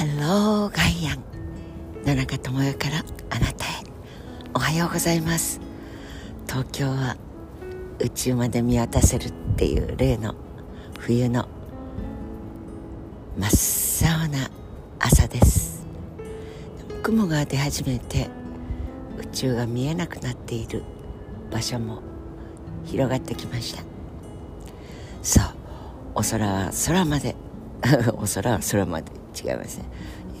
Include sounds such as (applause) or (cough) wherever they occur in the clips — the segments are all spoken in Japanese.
ハローガイアン。野中智代からあなたへ。おはようございます。東京は宇宙まで見渡せるっていう例の冬の真っ青な朝です。雲が出始めて宇宙が見えなくなっている場所も広がってきました。そうお空は空まで。お空は空まで。(laughs) 違いますね、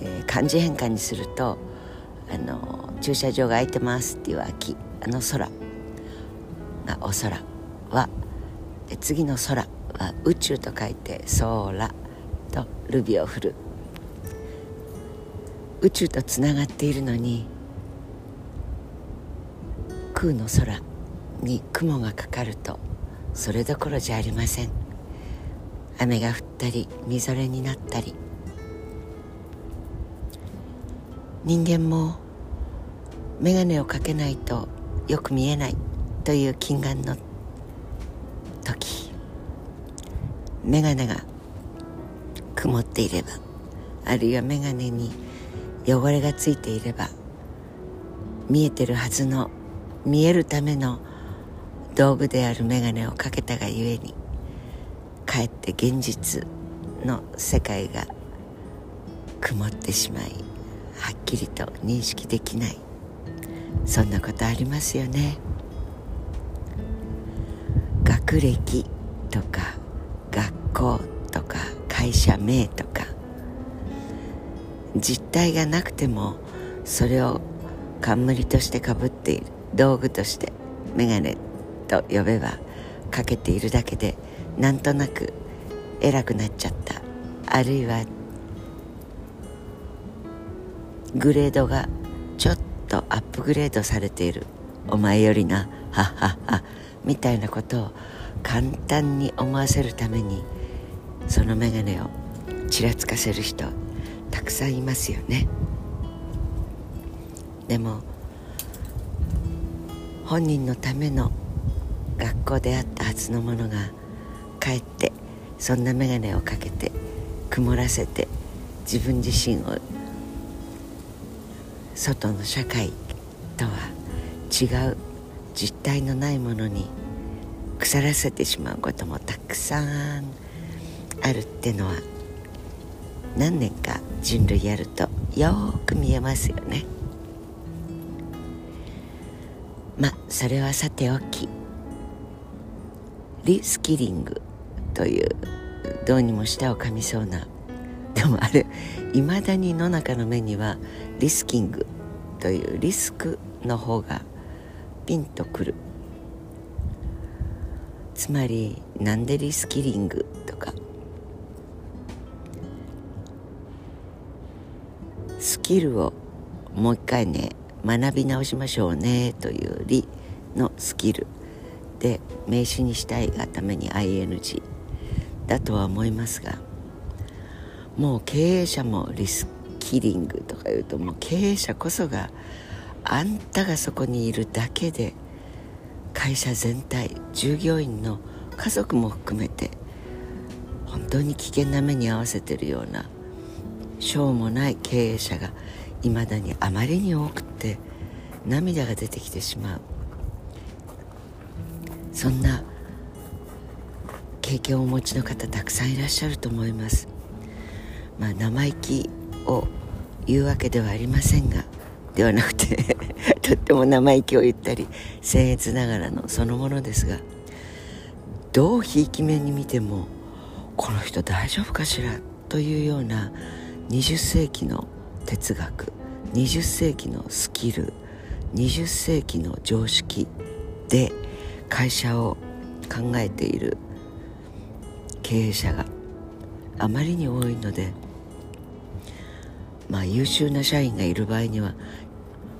えー、漢字変換にするとあの駐車場が空いてますっていう秋あの空。がお空。は次の空。は宇宙と書いて空。とルビを振る。宇宙とつながっているのに空の空。に雲がかかるとそれどころじゃありません。雨が降ったりみぞれになったり。人間も眼鏡をかけないとよく見えないという近眼の時眼鏡が曇っていればあるいは眼鏡に汚れがついていれば見えてるはずの見えるための道具である眼鏡をかけたがゆえにかえって現実の世界が曇ってしまいはっきりと認識できない。そんなことありますよね。学歴とか学校とか会社名とか。実体がなくてもそれを冠としてかぶっている。道具として眼鏡と呼べばかけているだけでなんとなく偉くなっちゃった。あるいはグレードがちょっとアップグレードされている。お前よりなはっはっはみたいなことを簡単に思わせるためにその眼鏡をちらつかせる人たくさんいますよね。でも本人のための学校であったはずのものがかえってそんな眼鏡をかけて曇らせて自分自身を外の社会とは違う実体のないものに腐らせてしまうこともたくさんあるってのは何年か人類やるとよく見えますよね。まあそれはさておきリスキリングというどうにも舌を噛みそうなでもあれいまだに野中の目にはリスキングというリスクの方がピンとくる。つまりなんでリスキリングとか。スキルをもう一回ね学び直しましょうねという「り」のスキル。で名詞にしたいがために ING だとは思いますがもう経営者もリスキリングとか言うともう経営者こそがあんたがそこにいるだけで会社全体従業員の家族も含めて本当に危険な目に遭わせてるようなしょうもない経営者がいまだにあまりに多くて涙が出てきてしまう。そんな経験をお持ちの方たくさんいらっしゃると思います。まあ生意気を言うわけではありませんがではなくて (laughs) とっても生意気を言ったり僭越ながらのそのものですがどうひいき目に見てもこの人大丈夫かしらというような20世紀の哲学20世紀のスキル20世紀の常識で会社を考えている経営者があまりに多いのでまあ優秀な社員がいる場合には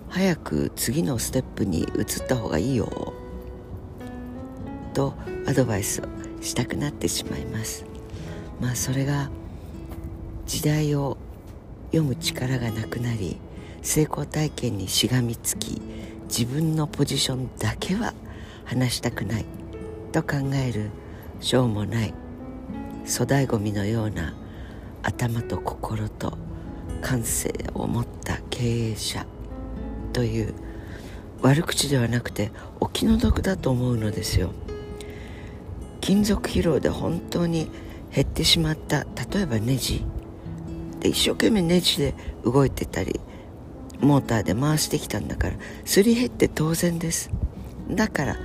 早く次のステップに移った方がいいよとアドバイスをしたくなってしまいます。まあそれが時代を読む力がなくなり成功体験にしがみつき自分のポジションだけは話したくないと考えるしょうもない粗大ごみのような頭と心と感性を持った経営者という悪口ではなくてお気の毒だと思うのですよ。金属疲労で本当に減ってしまった。例えばネジ。で一生懸命ネジで動いてたりモーターで回してきたんだからすり減って当然です。だから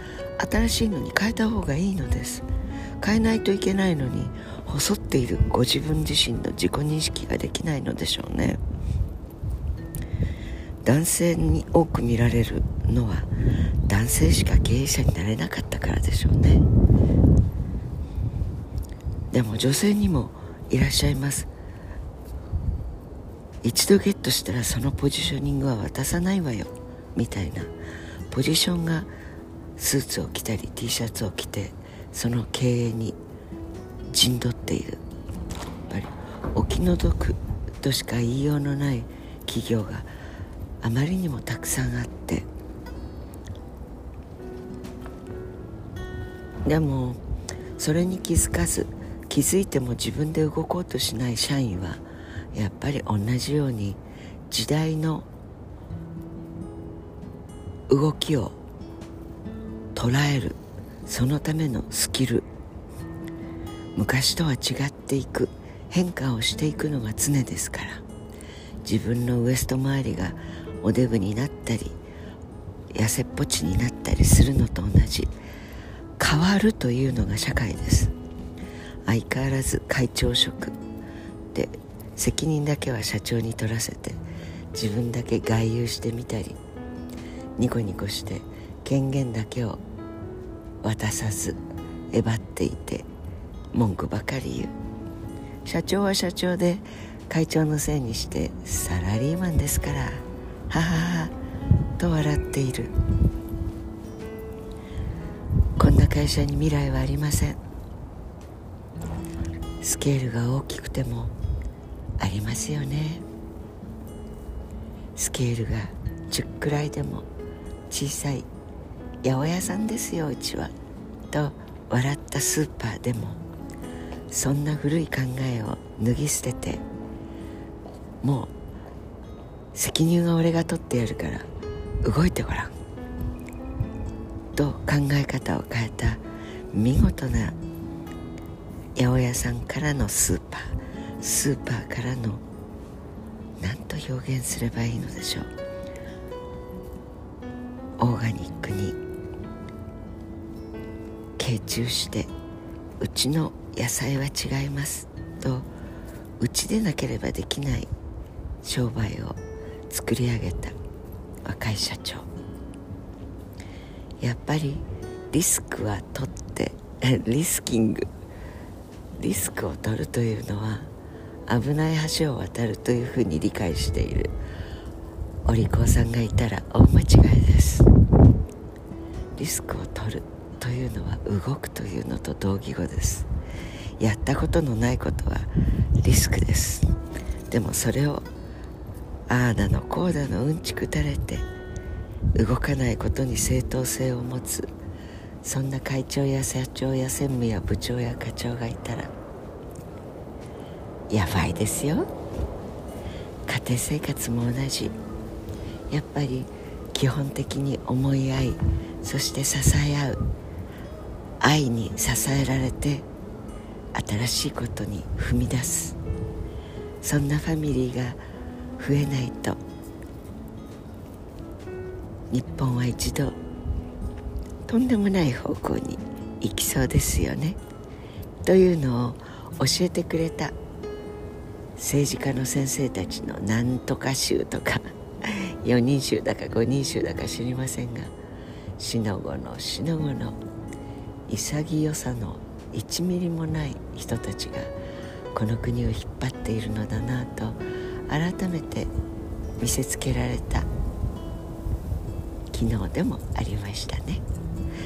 新しいのに変えた方がいいのです。変えないといけないのに細っているご自分自身の自己認識ができないのでしょうね。男性に多く見られるのは男性しか経営者になれなかったからでしょうね。でも女性にもいらっしゃいます。一度ゲットしたらそのポジショニングは渡さないわよ。みたいな。ポジションがスーツを着たり T シャツを着てその経営に陣取っている。やっぱりお気の毒としか言いようのない企業があまりにもたくさんあって。でもそれに気づかず気づいても自分で動こうとしない社員はやっぱり同じように時代の動きを捉えるそのためのスキル昔とは違っていく。変化をしていくのが常ですから。自分のウエスト周りがおデブになったり痩せっぽちになったりするのと同じ。変わるというのが社会です。相変わらず会長職。で責任だけは社長に取らせて自分だけ外遊してみたりニコニコして権限だけを渡さずえばっていて。文句ばかり言う。社長は社長で会長のせいにしてサラリーマンですから。はははと笑っている。こんな会社に未来はありません。スケールが大きくてもありますよね。スケールが10くらいでも小さい八百屋さんですようちは。と笑ったスーパーでも。そんな古い考えを脱ぎ捨ててもう責任は俺が取ってやるから動いてごらん。と考え方を変えた見事な八百屋さんからのスーパー。スーパーからの何と表現すればいいのでしょう。オーガニックに傾注してうちの野菜は違います。とうちでなければできない商売を作り上げた若い社長。やっぱりリスクは取って (laughs) リスキング。リスクを取るというのは危ない橋を渡るというふうに理解している。お利口さんがいたら大間違いです。リスクを取るというのは動くというのと同義語です。やったことのないことはリスクです。でもそれをああだのこうだのうんちくたれて動かないことに正当性を持つそんな会長や社長や専務や部長や課長がいたらやばいですよ。家庭生活も同じ。やっぱり基本的に思い合いそして支え合う。愛に支えられて新しいことに踏み出す。そんなファミリーが増えないと日本は一度とんでもない方向に行きそうですよね。というのを教えてくれた政治家の先生たちのなんとか集とか (laughs) 4人衆だか5人衆だか知りませんがしのごのしのごの潔さの1ミリもない人たちがこの国を引っ張っているのだなと改めて見せつけられた昨日でもありましたね。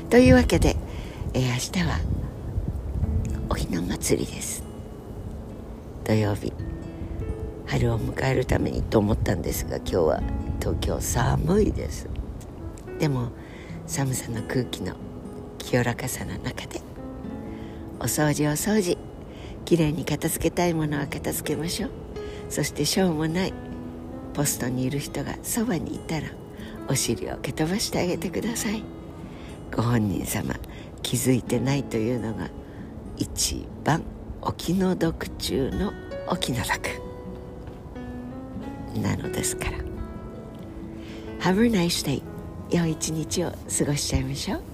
というわけで、えー、明日はおひな祭りです。土曜日。春を迎えるためにと思ったんですが今日は東京寒いです。でも寒さの空気の清らかさの中でお掃除お掃除。きれいに片付けたいものは片付けましょう。そしてしょうもない。ポストにいる人がそばにいたらお尻を蹴飛ばしてあげてください。ご本人様気づいてないというのが一番お気の毒中のお気の毒。なのですから。Have a nice day 良い一日を過ごしちゃいましょう。